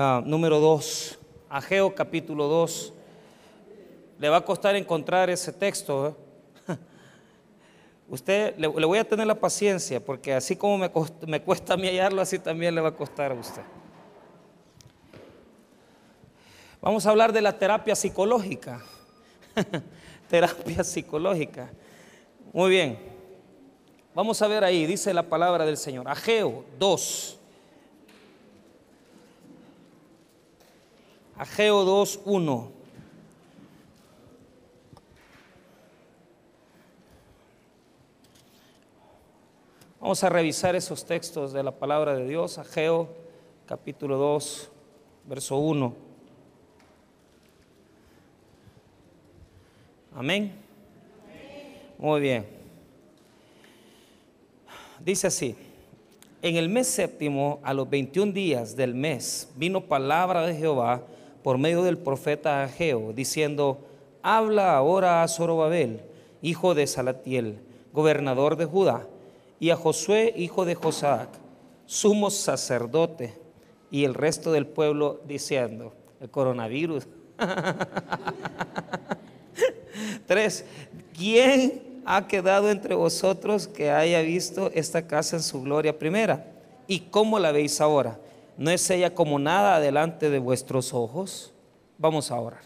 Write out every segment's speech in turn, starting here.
ah, número 2, Ageo capítulo 2. Le va a costar encontrar ese texto. ¿eh? Usted le, voy a tener la paciencia, porque así como me, me cuesta a mí hallarlo, así también le va a costar a usted. Vamos a hablar de la terapia psicológica. terapia psicológica. Muy bien. Vamos a ver ahí, dice la palabra del Señor. Ageo 2. Ageo 2, 1. Vamos a revisar esos textos de la palabra de Dios. Ageo capítulo 2, verso 1. Amén. Muy bien. Dice así. En el mes séptimo, a los 21 días del mes, vino palabra de Jehová por medio del profeta Ageo, diciendo, habla ahora a Zorobabel, hijo de Salatiel, gobernador de Judá, y a Josué, hijo de Josac, sumo sacerdote, y el resto del pueblo diciendo, el coronavirus. Tres, ¿quién ha quedado entre vosotros que haya visto esta casa en su gloria primera? ¿Y cómo la veis ahora? ¿No es ella como nada delante de vuestros ojos? Vamos a orar.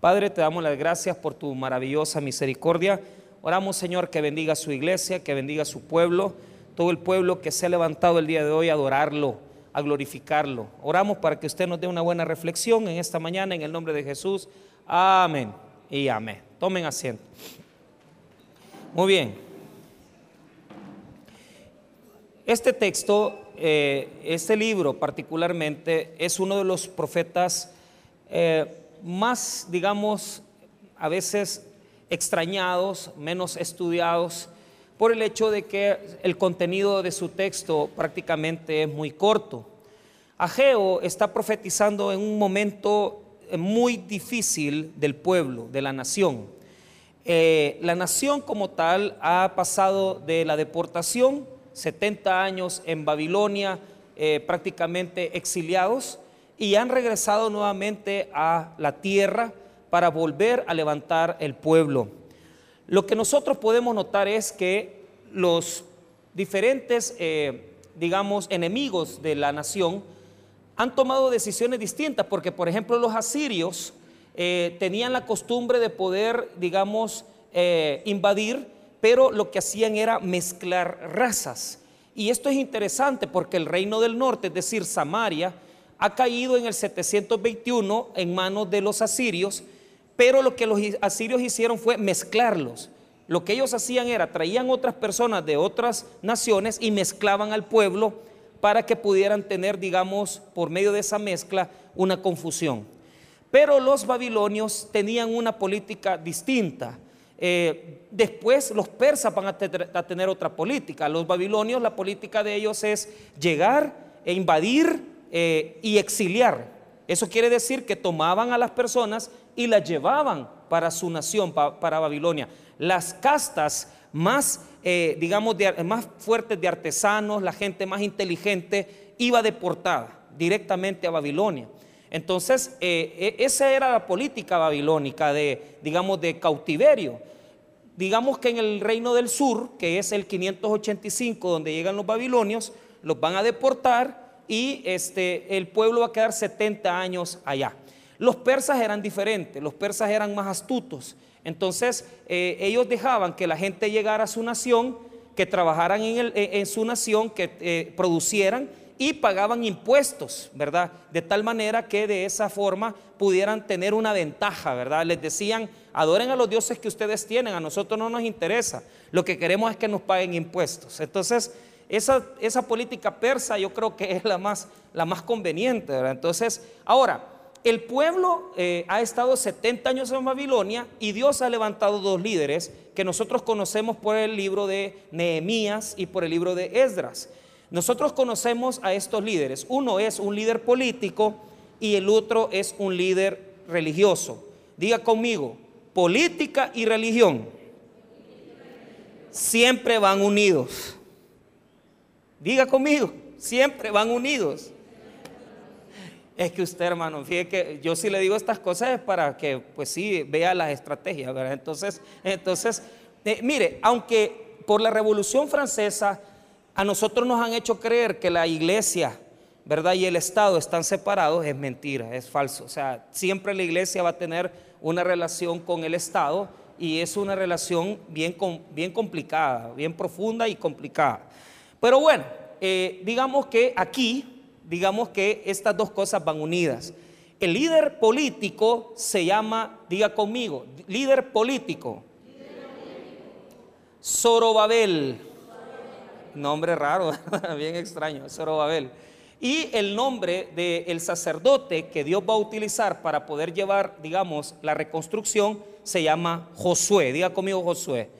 Padre, te damos las gracias por tu maravillosa misericordia. Oramos, Señor, que bendiga su iglesia, que bendiga su pueblo, todo el pueblo que se ha levantado el día de hoy a adorarlo, a glorificarlo. Oramos para que usted nos dé una buena reflexión en esta mañana en el nombre de Jesús. Amén y amén. Tomen asiento. Muy bien. Este texto eh, este libro particularmente es uno de los profetas eh, más, digamos, a veces extrañados, menos estudiados, por el hecho de que el contenido de su texto prácticamente es muy corto. Ageo está profetizando en un momento muy difícil del pueblo, de la nación. Eh, la nación como tal ha pasado de la deportación 70 años en Babilonia, eh, prácticamente exiliados, y han regresado nuevamente a la tierra para volver a levantar el pueblo. Lo que nosotros podemos notar es que los diferentes, eh, digamos, enemigos de la nación han tomado decisiones distintas, porque por ejemplo los asirios eh, tenían la costumbre de poder, digamos, invadir pero lo que hacían era mezclar razas. Y esto es interesante porque el reino del norte, es decir, Samaria, ha caído en el 721 en manos de los asirios, pero lo que los asirios hicieron fue mezclarlos. Lo que ellos hacían era traían otras personas de otras naciones y mezclaban al pueblo para que pudieran tener, digamos, por medio de esa mezcla, una confusión. Pero los babilonios tenían una política distinta. Eh, después los persas van a, tener otra política. Los babilonios, la política de ellos es llegar e invadir eh, y exiliar. Eso quiere decir que tomaban a las personas y las llevaban para su nación, para Babilonia. Las castas más, eh, digamos, más fuertes de artesanos, la gente más inteligente, iba deportada directamente a Babilonia. Entonces, e, esa era la política babilónica de, digamos, de cautiverio. Digamos que en el reino del sur, que es el 585, donde llegan los babilonios, los van a deportar y este, el pueblo va a quedar 70 años allá. Los persas eran diferentes, los persas eran más astutos. Entonces, eh, ellos dejaban que la gente llegara a su nación, que trabajaran en, su nación, que eh, producieran y pagaban impuestos, ¿verdad? De tal manera que de esa forma pudieran tener una ventaja, ¿verdad? Les decían, adoren a los dioses que ustedes tienen, a nosotros no nos interesa, lo que queremos es que nos paguen impuestos. Entonces, esa, esa política persa yo creo que es la más, la más conveniente, ¿verdad? Entonces, ahora, el pueblo eh, ha estado 70 años en Babilonia y Dios ha levantado dos líderes que nosotros conocemos por el libro de Nehemías y por el libro de Esdras. Nosotros conocemos a estos líderes. Uno es un líder político y el otro es un líder religioso. Diga conmigo, política y religión siempre van unidos. Diga conmigo, siempre van unidos. Es que usted, hermano, fíjese que yo sí le digo estas cosas es para que, pues sí, vea las estrategias, ¿verdad? Entonces, entonces eh, mire, aunque por la Revolución Francesa a nosotros nos han hecho creer que la iglesia, ¿verdad? Y el Estado están separados, es mentira, es falso. O sea, siempre la iglesia va a tener una relación con el Estado y es una relación bien, bien complicada, bien profunda y complicada. Pero bueno, eh, digamos que aquí, digamos que estas dos cosas van unidas. El líder político se llama, diga conmigo, líder político. Zorobabel. Nombre raro, bien extraño, Zorobabel. Y el nombre del sacerdote que Dios va a utilizar para poder llevar, digamos, la reconstrucción se llama Josué. Diga conmigo Josué.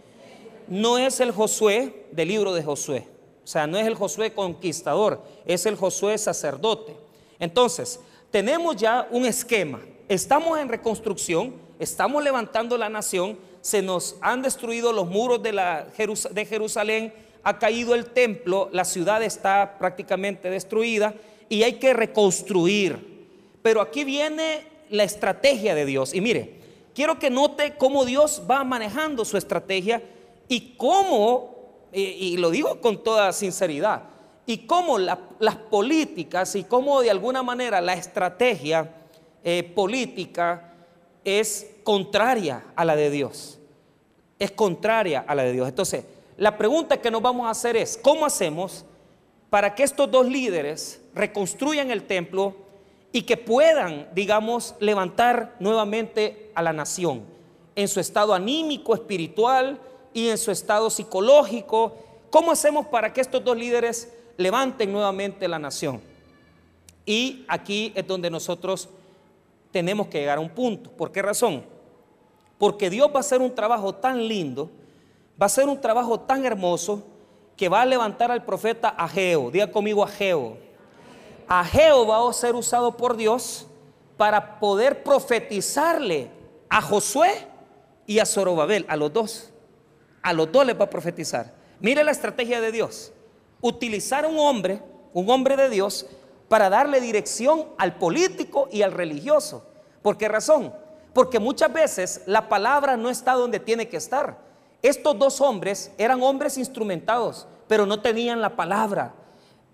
No es el Josué del libro de Josué. O sea, no es el Josué conquistador, es el Josué sacerdote. Entonces, tenemos ya un esquema. Estamos en reconstrucción, estamos levantando la nación, se nos han destruido los muros de, la, de Jerusalén, ha caído el templo, la ciudad está prácticamente destruida y hay que reconstruir. Pero aquí viene la estrategia de Dios. Y mire, quiero que note cómo Dios va manejando su estrategia y cómo y, lo digo con toda sinceridad, y cómo las políticas y cómo de alguna manera la estrategia eh, política es contraria a la de Dios. Es contraria a la de Dios. Entonces, la pregunta que nos vamos a hacer es, ¿cómo hacemos para que estos dos líderes reconstruyan el templo y que puedan, digamos, levantar nuevamente a la nación en su estado anímico, espiritual, y en su estado psicológico. ¿Cómo hacemos para que estos dos líderes levanten nuevamente la nación? Y aquí es donde nosotros tenemos que llegar a un punto. ¿Por qué razón? Porque Dios va a hacer un trabajo tan lindo, va a hacer un trabajo tan hermoso que va a levantar al profeta Ageo. Diga conmigo Ageo. Ageo va a ser usado por Dios para poder profetizarle a Josué y a Zorobabel, a los dos a los dos les va a profetizar. Mire la estrategia de Dios. Utilizar a un hombre, un hombre de Dios, para darle dirección al político y al religioso. ¿Por qué razón? Porque muchas veces la palabra no está donde tiene que estar. Estos dos hombres eran hombres instrumentados, pero no tenían la palabra.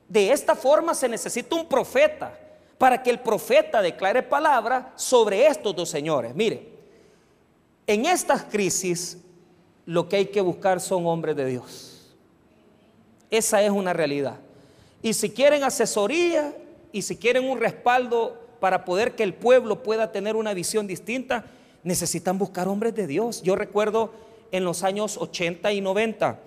De esta forma se necesita un profeta para que el profeta declare palabra sobre estos dos señores. Mire, en estas crisis lo que hay que buscar son hombres de Dios. Esa es una realidad. Y si quieren asesoría y si quieren un respaldo para poder que el pueblo pueda tener una visión distinta, necesitan buscar hombres de Dios. Yo recuerdo en los años 80 y 90,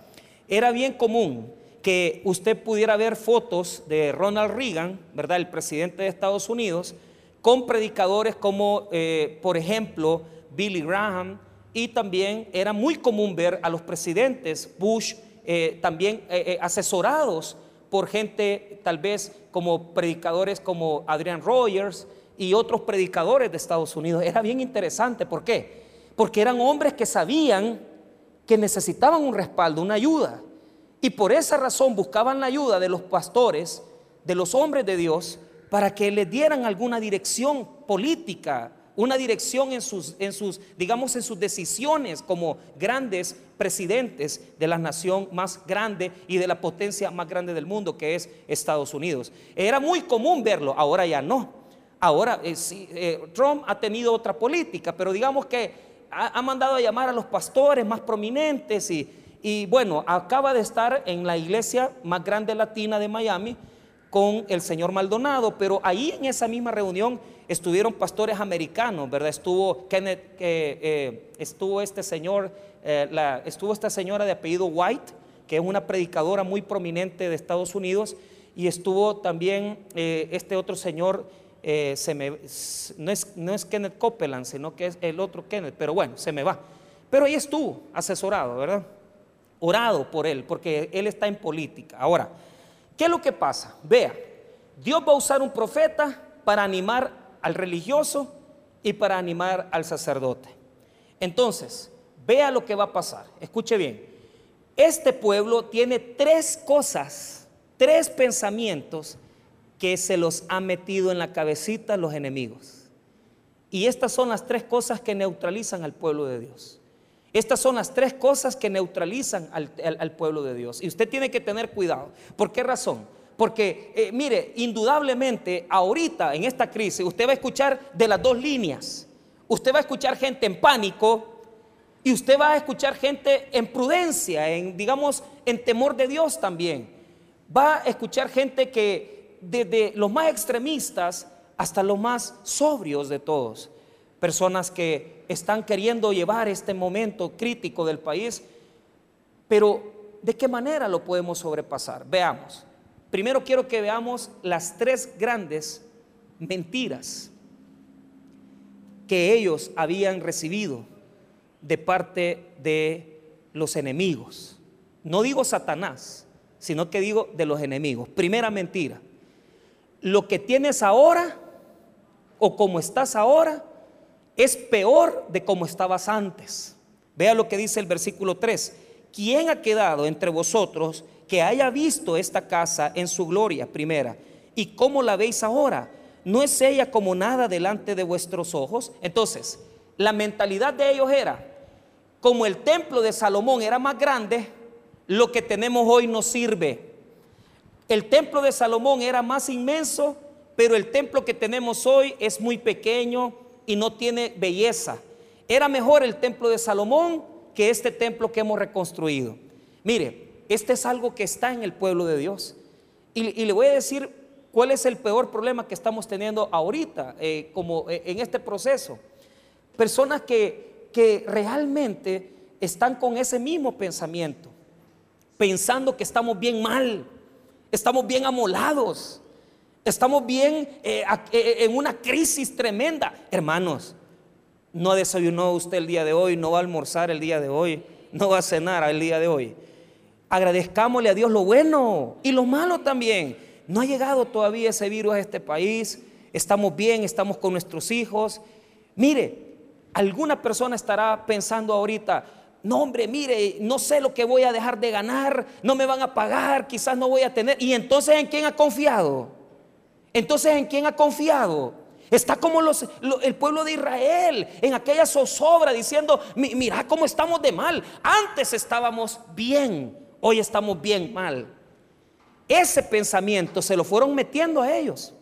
era bien común que usted pudiera ver fotos de Ronald Reagan, ¿verdad? El presidente de Estados Unidos, con predicadores como, eh, por ejemplo, Billy Graham, y también era muy común ver a los presidentes Bush eh, también eh, eh, asesorados por gente tal vez como predicadores como Adrian Rogers y otros predicadores de Estados Unidos. Era bien interesante, ¿por qué? Porque eran hombres que sabían que necesitaban un respaldo, una ayuda. Y por esa razón buscaban la ayuda de los pastores, de los hombres de Dios, para que les dieran alguna dirección política, una dirección en sus, en sus, digamos, en sus decisiones como grandes presidentes de la nación más grande y de la potencia más grande del mundo, que es Estados Unidos. Era muy común verlo, ahora ya no. Ahora eh, eh, Trump ha tenido otra política, pero digamos que ha, mandado a llamar a los pastores más prominentes y, y bueno, acaba de estar en la iglesia más grande latina de Miami con el señor Maldonado, pero ahí en esa misma reunión estuvieron pastores americanos, ¿verdad? Estuvo Kenneth, eh, estuvo este señor, eh, la, estuvo esta señora de apellido White, que es una predicadora muy prominente de Estados Unidos, y estuvo también eh, este otro señor, me, no, es, no es Kenneth Copeland, sino que es el otro Kenneth, pero bueno, se me va. Pero ahí estuvo asesorado, ¿verdad? Orado por él, porque él está en política. Ahora, ¿qué es lo que pasa? Vea, Dios va a usar un profeta para animar al religioso y para animar al sacerdote. Entonces, vea lo que va a pasar. Escuche bien. Este pueblo tiene tres cosas, tres pensamientos que se los ha metido en la cabecita los enemigos. Y estas son las tres cosas que neutralizan al pueblo de Dios. Estas son las tres cosas que neutralizan al, pueblo de Dios. Y usted tiene que tener cuidado. ¿Por qué razón? Porque, eh, mire, indudablemente, ahorita en esta crisis, usted va a escuchar de las dos líneas. Usted va a escuchar gente en pánico y usted va a escuchar gente en prudencia, en, digamos, en temor de Dios también. Va a escuchar gente que, desde los más extremistas hasta los más sobrios de todos, personas que están queriendo llevar este momento crítico del país, pero ¿de qué manera lo podemos sobrepasar? Veamos. Primero quiero que veamos las tres grandes mentiras que ellos habían recibido de parte de los enemigos. No digo Satanás, sino que digo de los enemigos. Primera mentira. Lo que tienes ahora o como estás ahora es peor de como estabas antes. Vea lo que dice el versículo 3. ¿Quién ha quedado entre vosotros que haya visto esta casa en su gloria primera? ¿Y cómo la veis ahora? ¿No es ella como nada delante de vuestros ojos? Entonces, la mentalidad de ellos era, como el templo de Salomón era más grande, lo que tenemos hoy no sirve. El templo de Salomón era más inmenso, pero el templo que tenemos hoy es muy pequeño, y no tiene belleza. Era mejor el templo de Salomón que este templo que hemos reconstruido. Mire, este es algo que está en el pueblo de Dios. Y, le voy a decir cuál es el peor problema que estamos teniendo ahorita, eh, como eh, en este proceso. Personas que, que realmente están con ese mismo pensamiento, pensando que estamos bien mal, estamos bien amolados, Estamos bien eh, eh, en una crisis tremenda. Hermanos, no desayunó usted el día de hoy, no va a almorzar el día de hoy, no va a cenar el día de hoy. Agradezcámosle a Dios lo bueno y lo malo también. No ha llegado todavía ese virus a este país. Estamos bien, estamos con nuestros hijos. Mire, alguna persona estará pensando ahorita, no hombre, mire, no sé lo que voy a dejar de ganar, no me van a pagar, quizás no voy a tener. ¿Y entonces en quién ha confiado? Entonces, ¿en quién ha confiado? Está como el pueblo de Israel en aquella zozobra diciendo, mira cómo estamos de mal. Antes estábamos bien, hoy estamos bien mal. Ese pensamiento se lo fueron metiendo a ellos,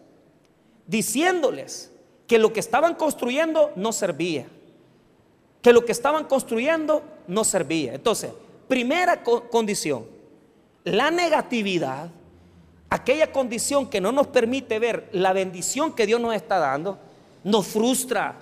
diciéndoles que lo que estaban construyendo no servía, que lo que estaban construyendo no servía. Entonces, primera condición, la negatividad aquella condición que no nos permite ver la bendición que Dios nos está dando, nos frustra,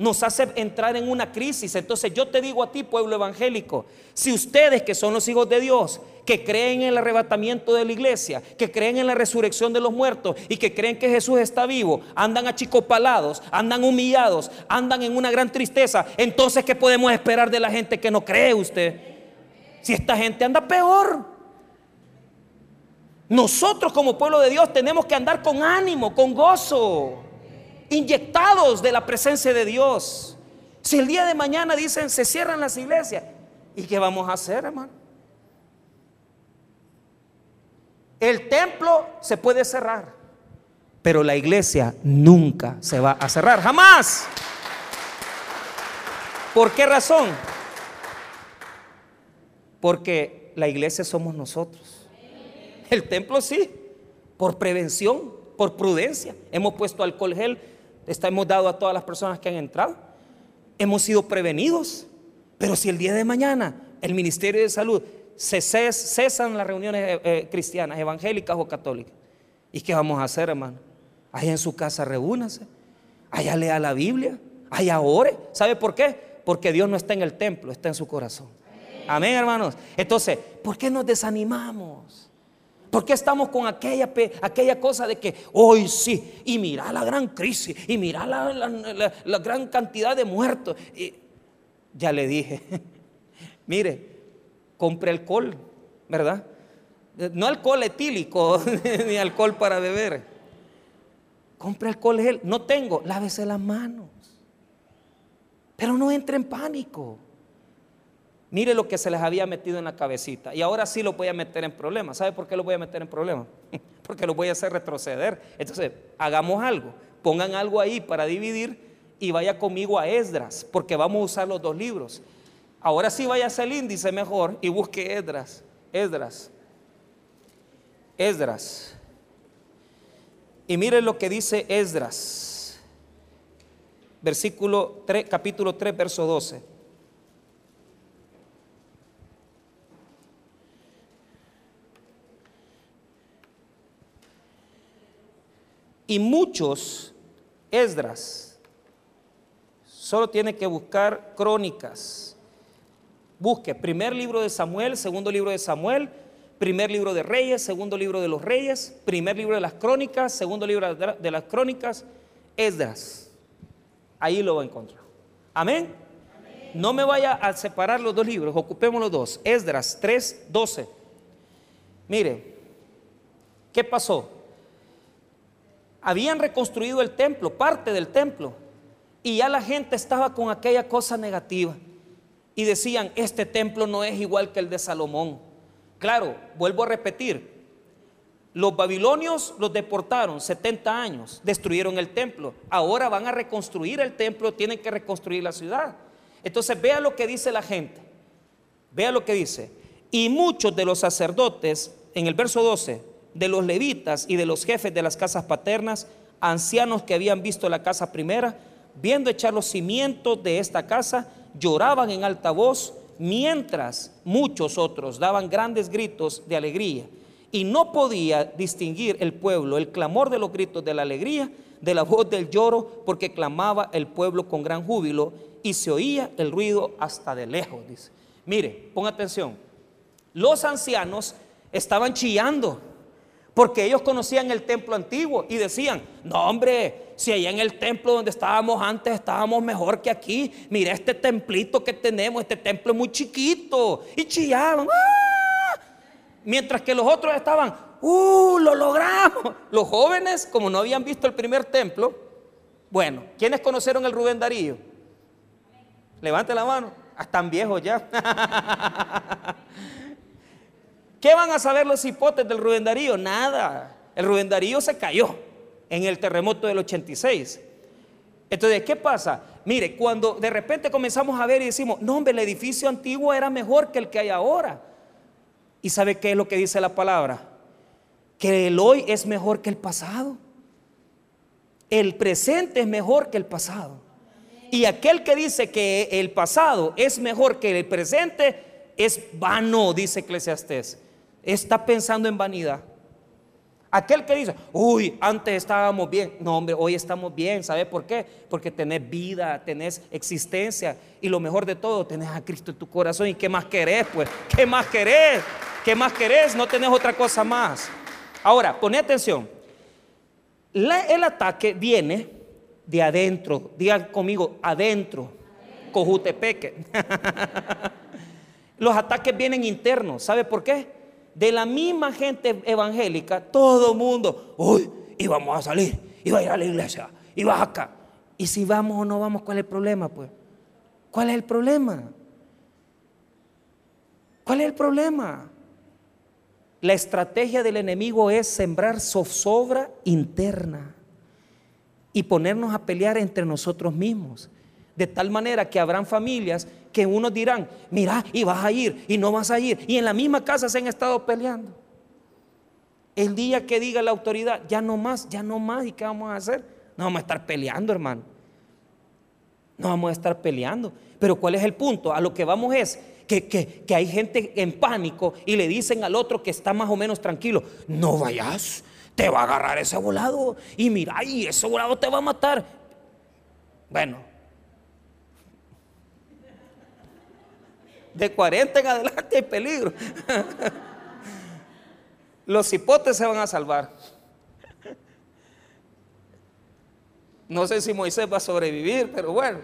nos hace entrar en una crisis. Entonces yo te digo a ti, pueblo evangélico, si ustedes que son los hijos de Dios, que creen en el arrebatamiento de la iglesia, que creen en la resurrección de los muertos y que creen que Jesús está vivo, andan achicopalados, andan humillados, andan en una gran tristeza, entonces ¿qué podemos esperar de la gente que no cree usted? Si esta gente anda peor. Nosotros como pueblo de Dios tenemos que andar con ánimo, con gozo, inyectados de la presencia de Dios. Si el día de mañana dicen se cierran las iglesias, ¿y qué vamos a hacer, hermano? El templo se puede cerrar, pero la iglesia nunca se va a cerrar, jamás. ¿Por qué razón? Porque la iglesia somos nosotros. El templo sí, por prevención, por prudencia. Hemos puesto alcohol gel, hemos dado a todas las personas que han entrado. Hemos sido prevenidos. Pero si el día de mañana el Ministerio de Salud cesan las reuniones eh, eh, cristianas, evangélicas o católicas, ¿y qué vamos a hacer, hermano? Allá en su casa reúnase, allá lea la Biblia, allá ore. ¿Sabe por qué? Porque Dios no está en el templo, está en su corazón. Amén, hermanos. Entonces, ¿por qué nos desanimamos? ¿Por qué estamos con aquella, aquella cosa de que hoy sí, y mira la gran crisis, y mira la, gran cantidad de muertos? Y ya le dije, mire, compre alcohol, ¿verdad? No alcohol etílico, ni alcohol para beber. Compre alcohol gel. No tengo, lávese las manos. Pero no entre en pánico. Mire lo que se les había metido en la cabecita. Y ahora sí lo voy a meter en problemas. ¿Sabe por qué lo voy a meter en problemas? porque los voy a hacer retroceder. Entonces, hagamos algo, pongan algo ahí para dividir y vaya conmigo a Esdras, porque vamos a usar los dos libros. Ahora sí vaya a el índice mejor y busque Esdras. Esdras. Esdras. Y miren lo que dice Esdras. Versículo 3, capítulo 3, verso 12. Y muchos Esdras solo tiene que buscar crónicas. Busque primer libro de Samuel, segundo libro de Samuel, primer libro de Reyes, segundo libro de los Reyes, primer libro de las Crónicas, segundo libro de las Crónicas, Esdras. Ahí lo va a encontrar. Amén. No me vaya a separar los dos libros, ocupemos los dos. Esdras 3, 12. Mire, ¿qué pasó? Habían reconstruido el templo, parte del templo, y ya la gente estaba con aquella cosa negativa. Y decían, este templo no es igual que el de Salomón Claro, vuelvo a repetir, los babilonios los deportaron 70 años, destruyeron el templo, ahora van a reconstruir el templo, tienen que reconstruir la ciudad. Entonces vea lo que dice la gente, vea lo que dice. Y muchos de los sacerdotes, en el verso 12, de los levitas y de los jefes de las casas paternas, ancianos que habían visto la casa primera, viendo echar los cimientos de esta casa, lloraban en alta voz mientras muchos otros daban grandes gritos de alegría. Y no podía distinguir el pueblo el clamor de los gritos de la alegría de la voz del lloro, porque clamaba el pueblo con gran júbilo y se oía el ruido hasta de lejos. Dice. Mire, ponga atención. Los ancianos estaban chillando porque ellos conocían el templo antiguo y decían, no hombre, si allá en el templo donde estábamos antes estábamos mejor que aquí, mira este templito que tenemos, este templo es muy chiquito. Y chillaban, ¡Ah! mientras que los otros estaban, ¡uh, lo logramos! Los jóvenes, como no habían visto el primer templo, bueno, ¿quiénes conocieron el Rubén Darío? Levante la mano, están viejos ya. ¿Qué van a saber los hipotes del Rubén Darío? Nada. El Rubén Darío se cayó en el terremoto del 86. Entonces, ¿qué pasa? Mire, cuando de repente comenzamos a ver y decimos, no, hombre, el edificio antiguo era mejor que el que hay ahora. ¿Y sabe qué es lo que dice la palabra? Que el hoy es mejor que el pasado. El presente es mejor que el pasado. Y aquel que dice que el pasado es mejor que el presente es vano, dice Eclesiastés está pensando en vanidad. Aquel que dice, uy, antes estábamos bien. No, hombre, hoy estamos bien. ¿Sabe por qué? Porque tenés vida, tenés existencia. Y lo mejor de todo, tenés a Cristo en tu corazón. ¿Y qué más querés? Pues, ¿qué más querés? ¿Qué más querés? No tenés otra cosa más. Ahora, pone atención. el ataque viene de adentro. Digan conmigo, adentro. Cojutepeque. Los ataques vienen internos. ¿Sabe por qué? De la misma gente evangélica, todo el mundo, uy, y vamos a salir, va a ir a la iglesia, y vas acá. Y si vamos o no vamos, ¿cuál es el problema? Pues, ¿cuál es el problema? ¿Cuál es el problema? La estrategia del enemigo es sembrar zozobra interna y ponernos a pelear entre nosotros mismos. De tal manera que habrán familias que unos dirán, mira, y vas a ir, y no vas a ir. Y en la misma casa se han estado peleando. El día que diga la autoridad, ya no más, ya no más, ¿y qué vamos a hacer? No vamos a estar peleando, hermano. No vamos a estar peleando. Pero ¿cuál es el punto? A lo que vamos es que, que, hay gente en pánico y le dicen al otro que está más o menos tranquilo, no vayas, te va a agarrar ese volado y mira, y ese volado te va a matar. Bueno, De 40 en adelante hay peligro. Los hipotes se van a salvar. No sé si Moisés va a sobrevivir, pero bueno.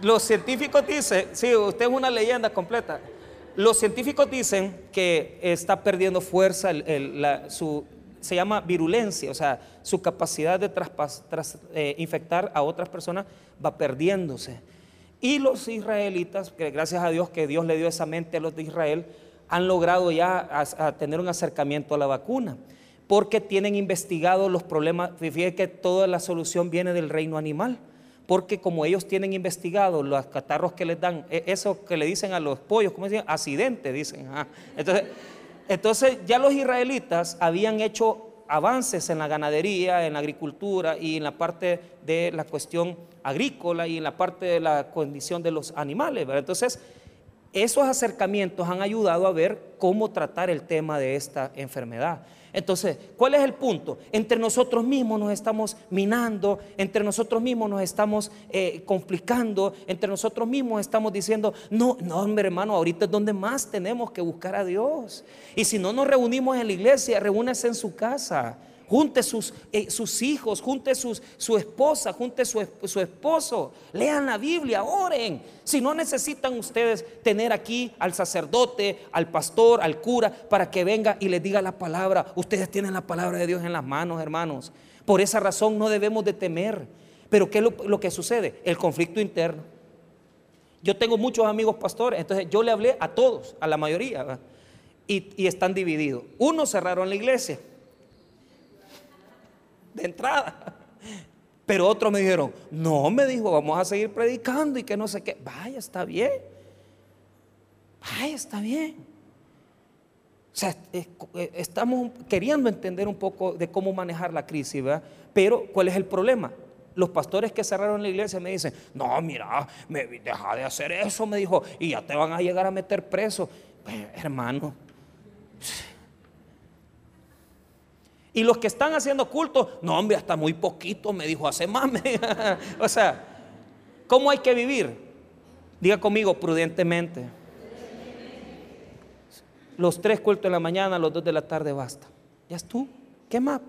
Los científicos dicen, sí, usted es una leyenda completa. Los científicos dicen que está perdiendo fuerza, su, se llama virulencia, o sea, su capacidad de eh, infectar a otras personas va perdiéndose. Y los israelitas, que gracias a Dios que Dios le dio esa mente a los de Israel, han logrado ya tener un acercamiento a la vacuna, porque tienen investigado los problemas, fíjense que toda la solución viene del reino animal, porque como ellos tienen investigado los catarros que les dan, e, eso que le dicen a los pollos, ¿cómo dicen? Accidente, dicen. Entonces, entonces ya los israelitas habían hecho avances en la ganadería, en la agricultura y en la parte de la cuestión agrícola y en la parte de la condición de los animales. Entonces, esos acercamientos han ayudado a ver cómo tratar el tema de esta enfermedad. Entonces, ¿cuál es el punto? Entre nosotros mismos nos estamos minando, entre nosotros mismos nos estamos eh, complicando, entre nosotros mismos estamos diciendo, no, no, hombre hermano, ahorita es donde más tenemos que buscar a Dios. Y si no nos reunimos en la iglesia, reúnese en su casa junte sus, eh, sus hijos, junte sus, su esposa, junte su, su esposo, lean la Biblia, oren. Si no necesitan ustedes tener aquí al sacerdote, al pastor, al cura, para que venga y les diga la palabra, ustedes tienen la palabra de Dios en las manos, hermanos. Por esa razón no debemos de temer. Pero ¿qué es lo, que sucede? El conflicto interno. Yo tengo muchos amigos pastores, entonces yo le hablé a todos, a la mayoría, y, y están divididos. Unos cerraron la iglesia de entrada. Pero otros me dijeron, no, me dijo, vamos a seguir predicando y que no sé qué. Vaya, está bien. Vaya, está bien. O sea, eh, estamos queriendo entender un poco de cómo manejar la crisis, ¿verdad? Pero, ¿cuál es el problema? Los pastores que cerraron la iglesia me dicen, no, mira, me, deja de hacer eso, me dijo, y ya te van a llegar a meter preso. Pues, hermano, Y los que están haciendo culto, no hombre, hasta muy poquito, me dijo, hace más. o sea, ¿cómo hay que vivir? Diga conmigo, prudentemente. Los tres cultos en la mañana, los dos de la tarde basta. Ya es tú. ¿Qué más?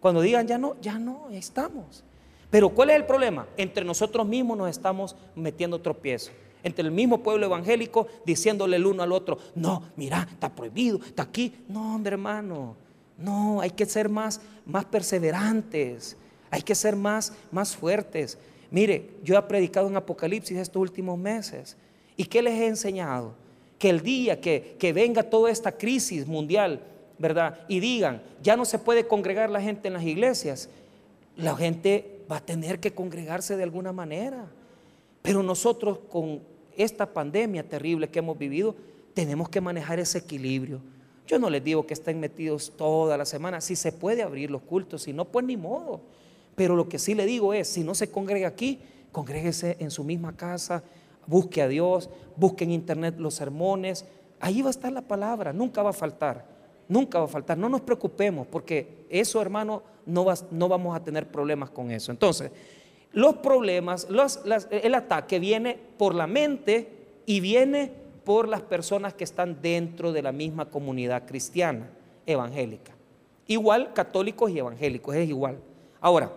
Cuando digan ya no, ya no, ya estamos. Pero ¿cuál es el problema? Entre nosotros mismos nos estamos metiendo tropiezo. Entre el mismo pueblo evangélico diciéndole el uno al otro, no, mira, está prohibido, está aquí. No, hombre hermano, no, hay que ser más, más perseverantes, hay que ser más, más fuertes. Mire, yo he predicado en Apocalipsis estos últimos meses. ¿Y qué les he enseñado? Que el día que, que venga toda esta crisis mundial, ¿verdad? Y digan, ya no se puede congregar la gente en las iglesias, la gente va a tener que congregarse de alguna manera. Pero nosotros con esta pandemia terrible que hemos vivido, tenemos que manejar ese equilibrio. Yo no les digo que estén metidos toda la semana, si se puede abrir los cultos, si no, pues ni modo. Pero lo que sí le digo es, si no se congrega aquí, congréguese en su misma casa, busque a Dios, busque en internet los sermones, ahí va a estar la palabra, nunca va a faltar, nunca va a faltar. No nos preocupemos, porque eso, hermano, no, no vamos a tener problemas con eso. Entonces, los problemas, el ataque viene por la mente y viene por las personas que están dentro de la misma comunidad cristiana evangélica. Igual católicos y evangélicos, es igual. Ahora,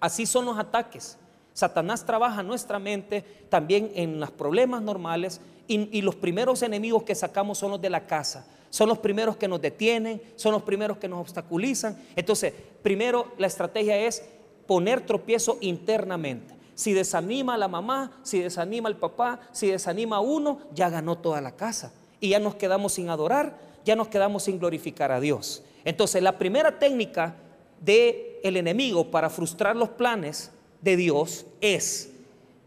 así son los ataques. Satanás trabaja nuestra mente también en los problemas normales y, y, los primeros enemigos que sacamos son los de la casa. Son los primeros que nos detienen, son los primeros que nos obstaculizan. Entonces, primero la estrategia es poner tropiezo internamente. Si desanima a la mamá, si desanima al papá, si desanima a uno, ya ganó toda la casa. Y ya nos quedamos sin adorar, ya nos quedamos sin glorificar a Dios. Entonces, la primera técnica del el enemigo para frustrar los planes de Dios es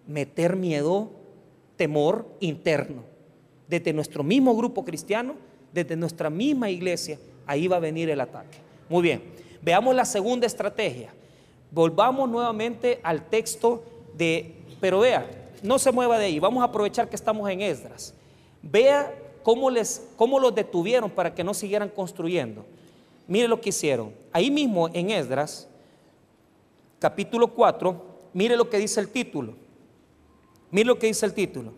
meter miedo, temor interno. Desde nuestro mismo grupo cristiano, desde nuestra misma iglesia, ahí va a venir el ataque. Muy bien, veamos la segunda estrategia. Volvamos nuevamente al texto pero vea, no se mueva de ahí, vamos a aprovechar que estamos en Esdras. Vea cómo, les, cómo los detuvieron para que no siguieran construyendo. Mire lo que hicieron. Ahí mismo en Esdras, capítulo 4, mire lo que dice el título. Mire lo que dice el título.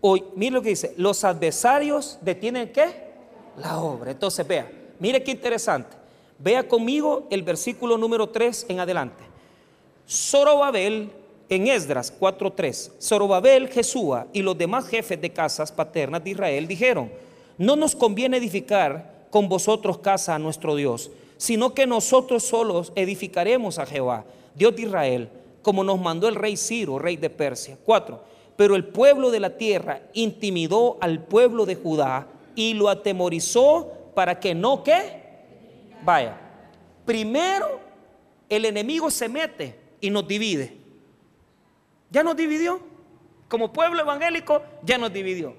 Hoy, mire lo que dice, los adversarios detienen qué? La obra. Entonces, vea, mire qué interesante. Vea conmigo el versículo número 3 en adelante. Zorobabel en Esdras 4:3, Zorobabel, Jesúa y los demás jefes de casas paternas de Israel dijeron, no nos conviene edificar con vosotros casa a nuestro Dios, sino que nosotros solos edificaremos a Jehová, Dios de Israel, como nos mandó el rey Ciro, rey de Persia. 4. pero el pueblo de la tierra intimidó al pueblo de Judá y lo atemorizó para que no que vaya. Primero el enemigo se mete y nos divide. Ya nos dividió. Como pueblo evangélico ya nos dividió.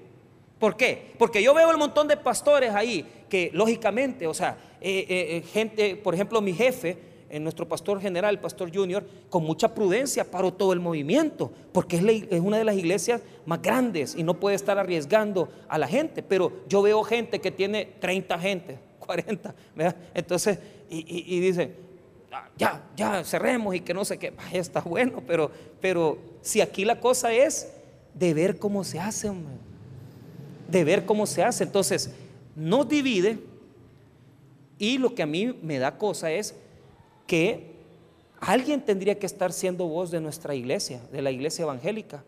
¿Por qué? Porque yo veo el montón de pastores ahí que lógicamente, o sea, eh, eh, eh, gente, por ejemplo, mi jefe, nuestro pastor general, el pastor junior, con mucha prudencia paró todo el movimiento, porque es, es, una de las iglesias más grandes y no puede estar arriesgando a la gente. Pero yo veo gente que tiene 30 gente, 40, ¿verdad? Entonces, y, dice, ah, ya, ya, cerremos y que no sé qué, está bueno, pero, pero si aquí la cosa es de ver cómo se hace, de ver cómo se hace, entonces nos divide y lo que a mí me da cosa es que alguien tendría que estar siendo voz de nuestra iglesia, de la iglesia evangélica,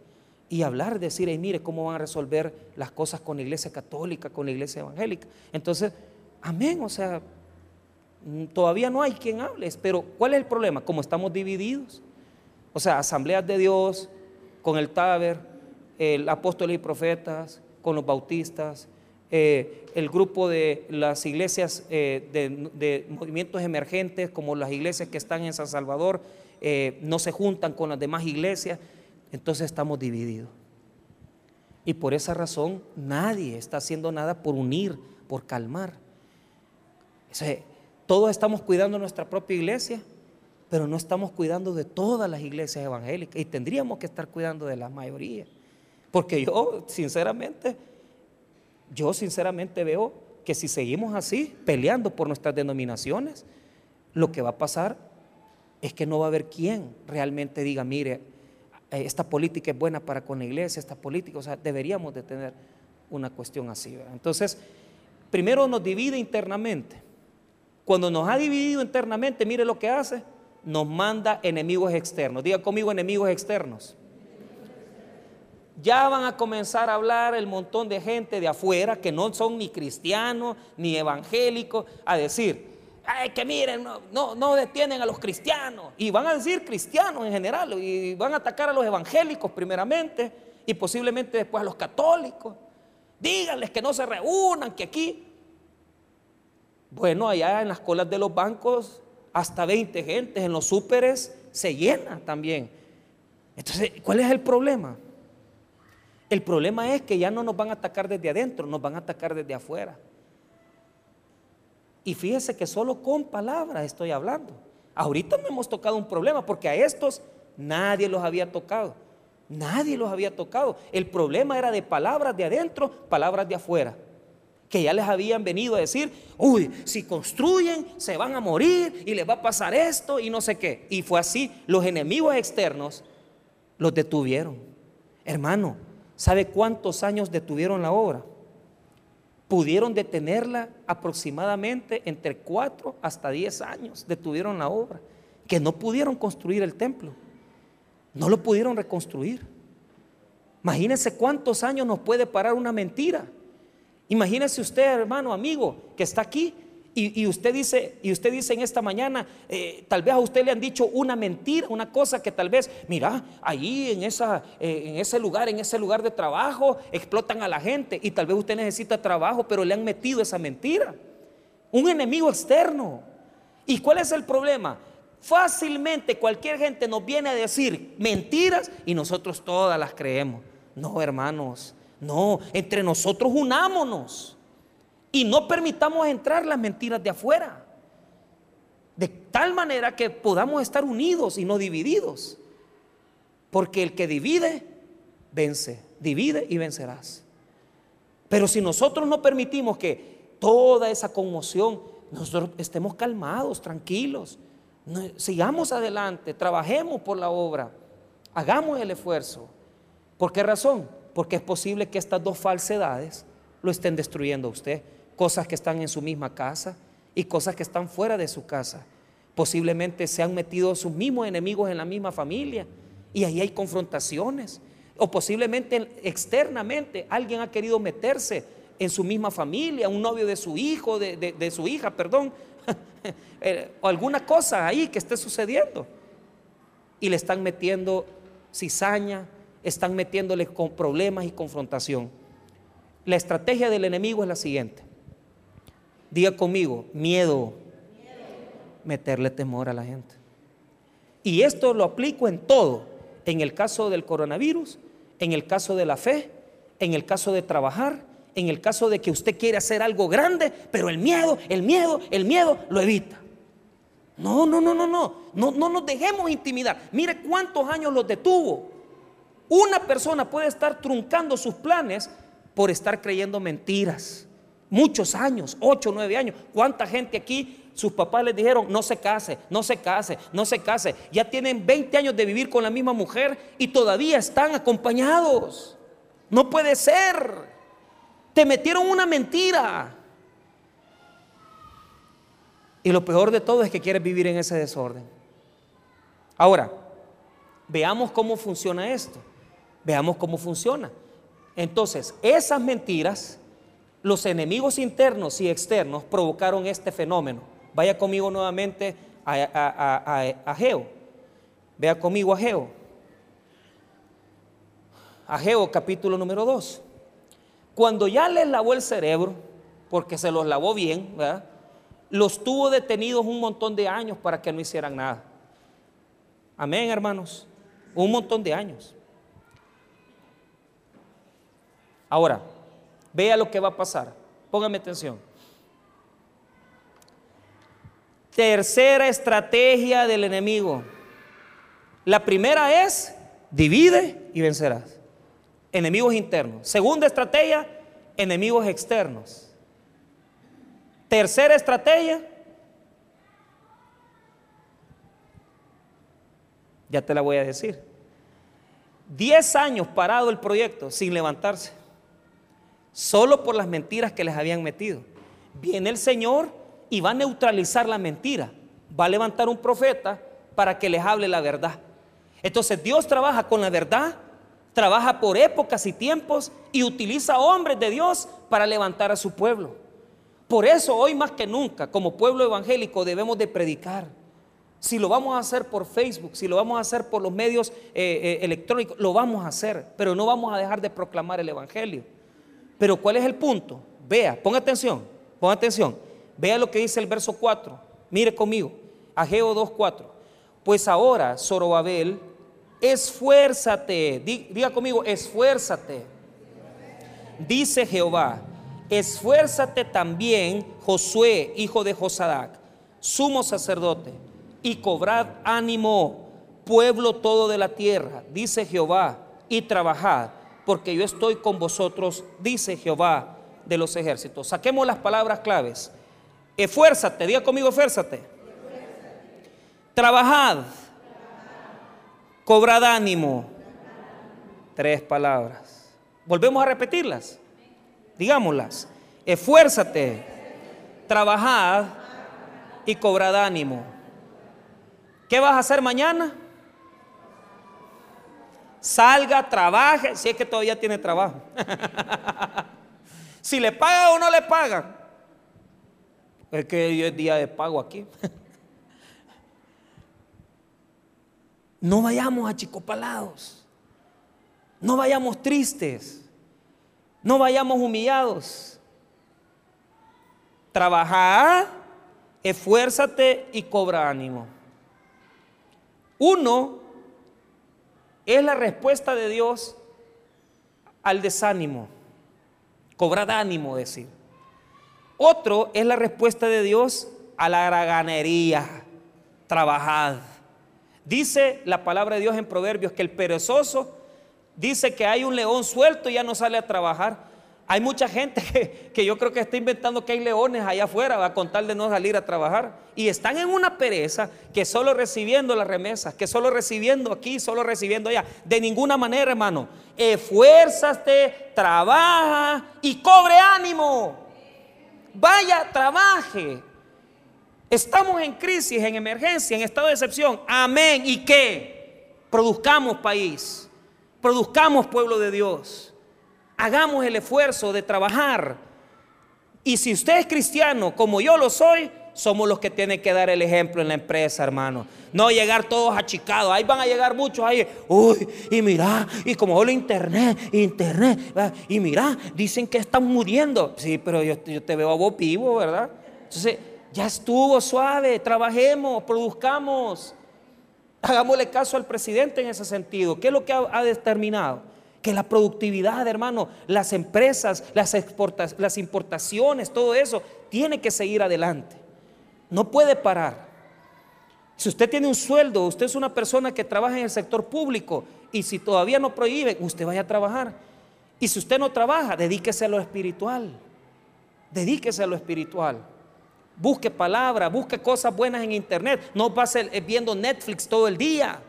y hablar, decir, mire cómo van a resolver las cosas con la iglesia católica, con la iglesia evangélica. Entonces, amén, o sea, todavía no hay quien hable, pero ¿cuál es el problema? Como estamos divididos, o sea, asambleas de Dios, con el Taber, el apóstoles y profetas, con los bautistas, eh, el grupo de las iglesias eh, de, movimientos emergentes, como las iglesias que están en San Salvador, eh, no se juntan con las demás iglesias, entonces estamos divididos. Y por esa razón nadie está haciendo nada por unir, por calmar. Todos estamos cuidando nuestra propia iglesia, pero no estamos cuidando de todas las iglesias evangélicas y tendríamos que estar cuidando de la mayoría. Porque yo, sinceramente, yo sinceramente veo que si seguimos así, peleando por nuestras denominaciones, lo que va a pasar es que no va a haber quien realmente diga, mire, eh, esta política es buena para con la iglesia, esta política, o sea, deberíamos de tener una cuestión así. Entonces, primero nos divide internamente. Cuando nos ha dividido internamente, mire lo que hace, nos manda enemigos externos. Diga conmigo enemigos externos ya van a comenzar a hablar el montón de gente de afuera que no son ni cristianos ni evangélicos a decir, ay, que miren, no, no, detienen a los cristianos. Y van a decir cristianos en general y van a atacar a los evangélicos primeramente y posiblemente después a los católicos. Díganles que no se reúnan, que aquí. Bueno, allá en las colas de los bancos, hasta 20 gentes, en los súperes se llena también. Entonces, ¿cuál es el problema? El problema es que ya no nos van a atacar desde adentro, nos van a atacar desde afuera. Y fíjese que solo con palabras estoy hablando. Ahorita no hemos tocado un problema porque a estos nadie los había tocado. Nadie los había tocado. El problema era de palabras de adentro, palabras de afuera. Que ya les habían venido a decir, uy, si construyen se van a morir y les va a pasar esto y no sé qué. Y fue así, los enemigos externos los detuvieron. Hermano, ¿Sabe cuántos años detuvieron la obra? Pudieron detenerla aproximadamente entre 4 hasta 10 años. Detuvieron la obra. Que no pudieron construir el templo. No lo pudieron reconstruir. Imagínense cuántos años nos puede parar una mentira. Imagínese usted, hermano, amigo, que está aquí y, usted dice, y usted dice en esta mañana, eh, tal vez a usted le han dicho una mentira, una cosa que tal vez, mira, ahí en, esa, eh, en ese lugar, en ese lugar de trabajo, explotan a la gente y tal vez usted necesita trabajo, pero le han metido esa mentira. Un enemigo externo. ¿Y cuál es el problema? Fácilmente cualquier gente nos viene a decir mentiras y nosotros todas las creemos. No, hermanos, no, entre nosotros unámonos y no permitamos entrar las mentiras de afuera. De tal manera que podamos estar unidos y no divididos. Porque el que divide, vence. Divide y vencerás. Pero si nosotros no permitimos que toda esa conmoción, nosotros estemos calmados, tranquilos, sigamos adelante, trabajemos por la obra, hagamos el esfuerzo. ¿Por qué razón? Porque es posible que estas dos falsedades lo estén destruyendo a usted cosas que están en su misma casa y cosas que están fuera de su casa. Posiblemente se han metido sus mismos enemigos en la misma familia y ahí hay confrontaciones. O posiblemente externamente alguien ha querido meterse en su misma familia, un novio de su hijo, de, su hija, perdón, eh, o alguna cosa ahí que esté sucediendo. Y le están metiendo cizaña, están metiéndole con problemas y confrontación. La estrategia del enemigo es la siguiente. Diga conmigo, miedo. Meterle temor a la gente. Y esto lo aplico en todo. En el caso del coronavirus, en el caso de la fe, en el caso de trabajar, en el caso de que usted quiere hacer algo grande, pero el miedo, el miedo, el miedo lo evita. No, no, no, no, no. No, no nos dejemos intimidar. Mire cuántos años los detuvo. Una persona puede estar truncando sus planes por estar creyendo mentiras. Muchos años, ocho, nueve años. ¿Cuánta gente aquí sus papás les dijeron, no se case, no se case, no se case. Ya tienen 20 años de vivir con la misma mujer y todavía están acompañados. No puede ser. Te metieron una mentira. Y lo peor de todo es que quieres vivir en ese desorden. Ahora, veamos cómo funciona esto. Veamos cómo funciona. Entonces, esas mentiras, los enemigos internos y externos provocaron este fenómeno. Vaya conmigo nuevamente a, a, Geo. Vea conmigo a Geo. Ageo capítulo número 2. Cuando ya les lavó el cerebro, porque se los lavó bien, ¿verdad? los tuvo detenidos un montón de años para que no hicieran nada. Amén, hermanos. Un montón de años. Ahora, vea lo que va a pasar. Póngame atención. Tercera estrategia del enemigo. La primera es divide y vencerás. Enemigos internos. Segunda estrategia, enemigos externos. Tercera estrategia, ya te la voy a decir. Diez años parado el proyecto sin levantarse, solo por las mentiras que les habían metido. Viene el Señor y va a neutralizar la mentira. Va a levantar un profeta para que les hable la verdad. Entonces Dios trabaja con la verdad, trabaja por épocas y tiempos y utiliza hombres de Dios para levantar a su pueblo. Por eso hoy más que nunca, como pueblo evangélico, debemos de predicar. Si lo vamos a hacer por Facebook, si lo vamos a hacer por los medios eh, eh, electrónicos, lo vamos a hacer, pero no vamos a dejar de proclamar el Evangelio. Pero ¿cuál es el punto? Vea, ponga atención, ponga atención. Vea lo que dice el verso 4. Mire conmigo, Ageo 2.4. Pues ahora, Zorobabel, esfuérzate, diga conmigo, esfuérzate. Dice Jehová, esfuérzate también, Josué, hijo de Josadac, sumo sacerdote, y cobrad ánimo, pueblo todo de la tierra, dice Jehová, y trabajad, porque yo estoy con vosotros, dice Jehová de los ejércitos. Saquemos las palabras claves. Esfuérzate, diga conmigo, esfuérzate. Trabajad, cobrad ánimo. Tres palabras. Volvemos a repetirlas digámoslas. Esfuérzate, trabajad y cobrad ánimo. ¿Qué vas a hacer mañana? Salga, trabaje, si es que todavía tiene trabajo. si le paga o no le pagan. Es que es día de pago aquí. no vayamos achicopalados. No vayamos tristes. No vayamos humillados. Trabaja, esfuérzate y cobra ánimo. Uno es la respuesta de Dios al desánimo. Cobrad ánimo, decir. Otro es la respuesta de Dios a la haraganería. Trabajad. Dice la palabra de Dios en Proverbios que el perezoso dice que hay un león suelto y ya no sale a trabajar. Hay mucha gente que, yo creo que está inventando que hay leones allá afuera a contar de no salir a trabajar. Y están en una pereza que solo recibiendo las remesas, que solo recibiendo aquí, solo recibiendo allá. De ninguna manera, hermano. Esfuérzate, trabaja y cobre ánimo. Vaya, trabaje. Estamos en crisis, en emergencia, en estado de excepción. Amén. ¿Y qué? Produzcamos país produzcamos pueblo de Dios, hagamos el esfuerzo de trabajar. Y si usted es cristiano, como yo lo soy, somos los que tienen que dar el ejemplo en la empresa, hermano. No llegar todos achicados. Ahí van a llegar muchos ahí. Uy, y mira, y como hablo internet, internet, y mira, dicen que están muriendo. Sí, pero yo, te veo a vos vivo, ¿verdad? Entonces, ya estuvo suave, trabajemos, produzcamos. Hagámosle caso al presidente en ese sentido. ¿Qué es lo que ha, determinado? Que la productividad, hermano, las empresas, las, las importaciones, todo eso, tiene que seguir adelante. No puede parar. Si usted tiene un sueldo, usted es una persona que trabaja en el sector público y si todavía no prohíbe, usted vaya a trabajar. Y si usted no trabaja, dedíquese a lo espiritual. Dedíquese a lo espiritual. Busque palabra, busque cosas buenas en internet. No pase eh, viendo Netflix todo el día.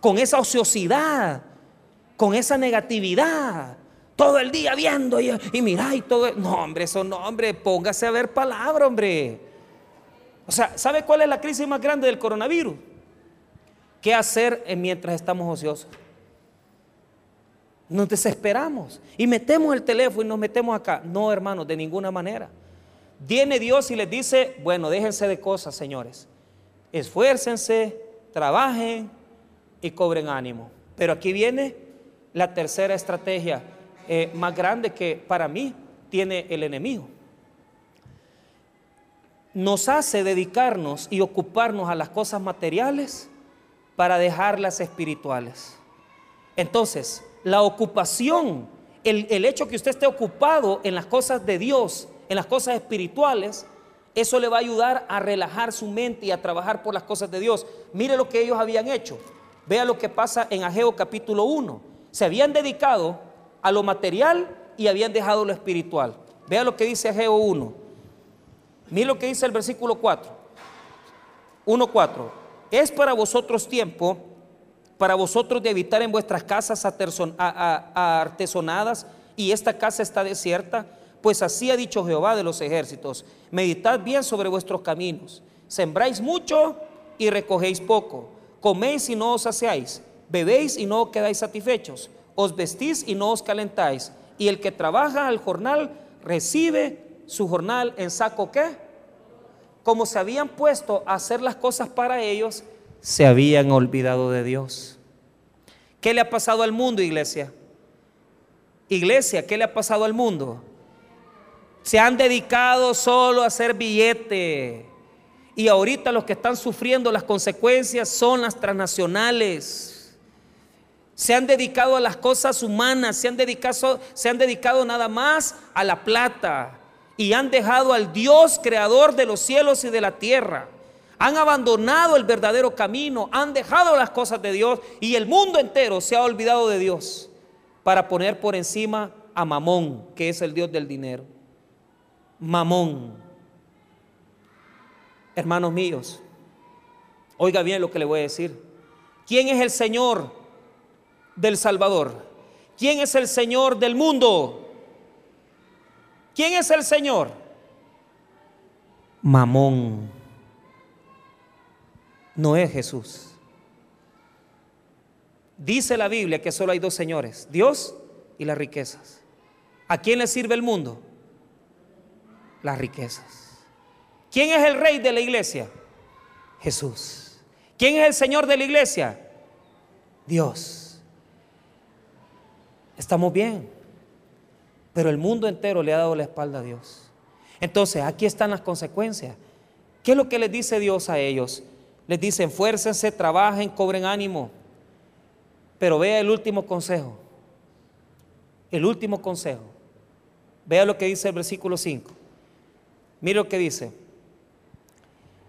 Con esa ociosidad, con esa negatividad. Todo el día viendo y, y mira y todo. No, hombre, eso no, hombre. Póngase a ver palabra, hombre. O sea, ¿sabe cuál es la crisis más grande del coronavirus? ¿Qué hacer mientras estamos ociosos? Nos desesperamos y metemos el teléfono y nos metemos acá. No, hermanos, de ninguna manera. Viene Dios y les dice, bueno, déjense de cosas, señores. Esfuércense, trabajen y cobren ánimo. Pero aquí viene la tercera estrategia eh, más grande que para mí tiene el enemigo. Nos hace dedicarnos y ocuparnos a las cosas materiales para dejar las espirituales. Entonces, la ocupación, el, el hecho que usted esté ocupado en las cosas de Dios, en las cosas espirituales, eso le va a ayudar a relajar su mente y a trabajar por las cosas de Dios. Mire lo que ellos habían hecho. Vea lo que pasa en Ageo capítulo 1. Se habían dedicado a lo material y habían dejado lo espiritual. Vea lo que dice Ageo 1. Mire lo que dice el versículo 4. 1.4. Es para vosotros tiempo, para vosotros de habitar en vuestras casas artesonadas y esta casa está desierta pues así ha dicho Jehová de los ejércitos, meditad bien sobre vuestros caminos, sembráis mucho y recogéis poco, coméis y no os saciáis, bebéis y no quedáis satisfechos, os vestís y no os calentáis, y el que trabaja al jornal recibe su jornal en saco qué? Como se habían puesto a hacer las cosas para ellos, se habían olvidado de Dios. ¿Qué le ha pasado al mundo, iglesia? Iglesia, ¿qué le ha pasado al mundo? Se han dedicado solo a hacer billete. Y ahorita los que están sufriendo las consecuencias son las transnacionales. Se han dedicado a las cosas humanas, se han dedicado, se han dedicado nada más a la plata. Y han dejado al Dios creador de los cielos y de la tierra. Han abandonado el verdadero camino, han dejado las cosas de Dios y el mundo entero se ha olvidado de Dios para poner por encima a Mamón, que es el Dios del dinero. Mamón. Hermanos míos, oiga bien lo que le voy a decir. ¿Quién es el Señor del Salvador? ¿Quién es el Señor del mundo? ¿Quién es el Señor? Mamón. No es Jesús. Dice la Biblia que solo hay dos señores, Dios y las riquezas. ¿A quién le sirve el mundo? las riquezas. ¿Quién es el rey de la iglesia? Jesús. ¿Quién es el Señor de la iglesia? Dios. Estamos bien, pero el mundo entero le ha dado la espalda a Dios. Entonces, aquí están las consecuencias. ¿Qué es lo que les dice Dios a ellos? Les dice, esfuércense, trabajen, cobren ánimo. Pero vea el último consejo. El último consejo. Vea lo que dice el versículo 5. Mire lo que dice.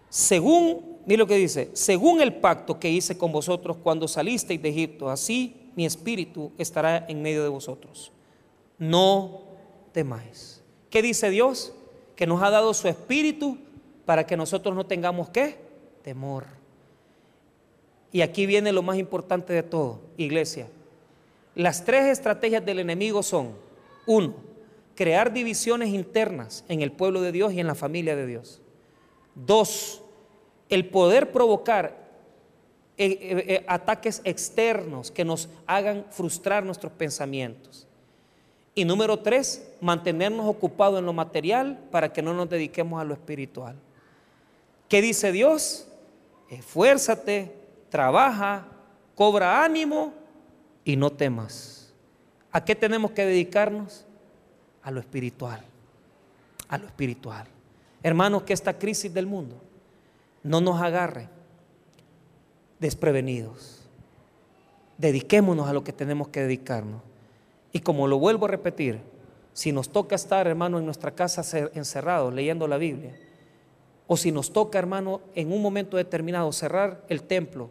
Según, mire lo que dice, según el pacto que hice con vosotros cuando salisteis de Egipto, así mi espíritu estará en medio de vosotros. No temáis. ¿Qué dice Dios? Que nos ha dado su espíritu para que nosotros no tengamos qué? Temor. Y aquí viene lo más importante de todo, iglesia. Las tres estrategias del enemigo son, uno, crear divisiones internas en el pueblo de Dios y en la familia de Dios. Dos, el poder provocar eh, eh, eh, ataques externos que nos hagan frustrar nuestros pensamientos. Y número tres, mantenernos ocupados en lo material para que no nos dediquemos a lo espiritual. ¿Qué dice Dios? Esfuérzate, trabaja, cobra ánimo y no temas. ¿A qué tenemos que dedicarnos? A lo espiritual. A lo espiritual. Hermanos, que esta crisis del mundo no nos agarre desprevenidos. Dediquémonos a lo que tenemos que dedicarnos. Y como lo vuelvo a repetir, si nos toca estar, hermano, en nuestra casa encerrados leyendo la Biblia, o si nos toca, hermano, en un momento determinado cerrar el templo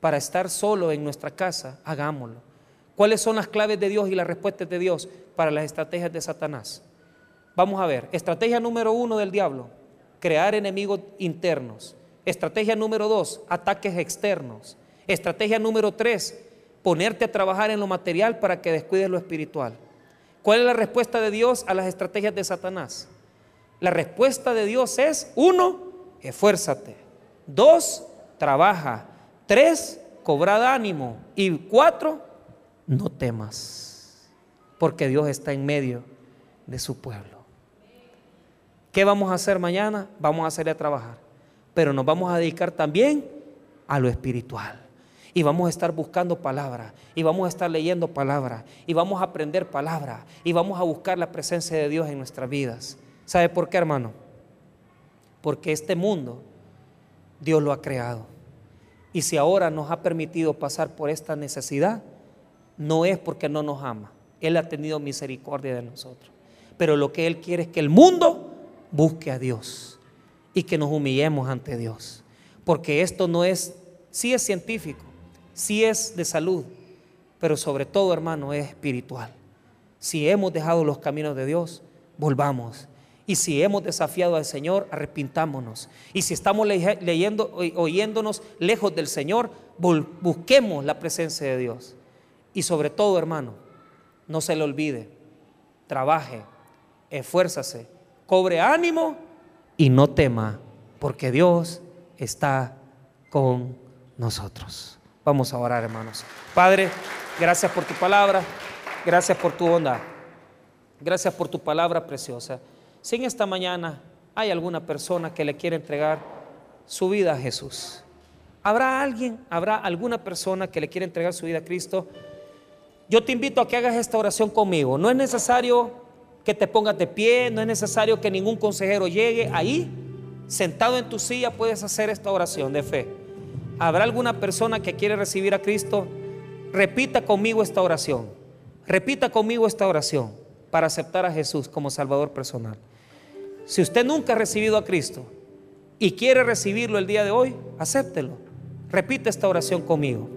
para estar solo en nuestra casa, hagámoslo. ¿Cuáles son las claves de Dios y las respuestas de Dios para las estrategias de Satanás? Vamos a ver, estrategia número uno del diablo, crear enemigos internos. Estrategia número dos, ataques externos. Estrategia número tres, ponerte a trabajar en lo material para que descuides lo espiritual. ¿Cuál es la respuesta de Dios a las estrategias de Satanás? La respuesta de Dios es, uno, esfuérzate. Dos, trabaja. Tres, cobra ánimo. Y cuatro, no temas, porque Dios está en medio de su pueblo. ¿Qué vamos a hacer mañana? Vamos a salir a trabajar, pero nos vamos a dedicar también a lo espiritual. Y vamos a estar buscando palabra, y vamos a estar leyendo palabra, y vamos a aprender palabra, y vamos a buscar la presencia de Dios en nuestras vidas. ¿Sabe por qué, hermano? Porque este mundo Dios lo ha creado. Y si ahora nos ha permitido pasar por esta necesidad, no es porque no nos ama. Él ha tenido misericordia de nosotros. Pero lo que Él quiere es que el mundo busque a Dios y que nos humillemos ante Dios. Porque esto no es, sí es científico, sí es de salud, pero sobre todo, hermano, es espiritual. Si hemos dejado los caminos de Dios, volvamos. Y si hemos desafiado al Señor, arrepintámonos. Y si estamos leyendo, oyéndonos lejos del Señor, busquemos la presencia de Dios. Y sobre todo, hermano, no se le olvide, trabaje, esfuérzase, cobre ánimo y no tema, porque Dios está con nosotros. Vamos a orar, hermanos. Padre, gracias por tu palabra, gracias por tu bondad, gracias por tu palabra preciosa. Si en esta mañana hay alguna persona que le quiere entregar su vida a Jesús, ¿habrá alguien, habrá alguna persona que le quiere entregar su vida a Cristo? Yo te invito a que hagas esta oración conmigo. No es necesario que te pongas de pie, no es necesario que ningún consejero llegue. Ahí, sentado en tu silla, puedes hacer esta oración de fe. ¿Habrá alguna persona que quiere recibir a Cristo? Repita conmigo esta oración. Repita conmigo esta oración para aceptar a Jesús como Salvador personal. Si usted nunca ha recibido a Cristo y quiere recibirlo el día de hoy, acéptelo. Repita esta oración conmigo.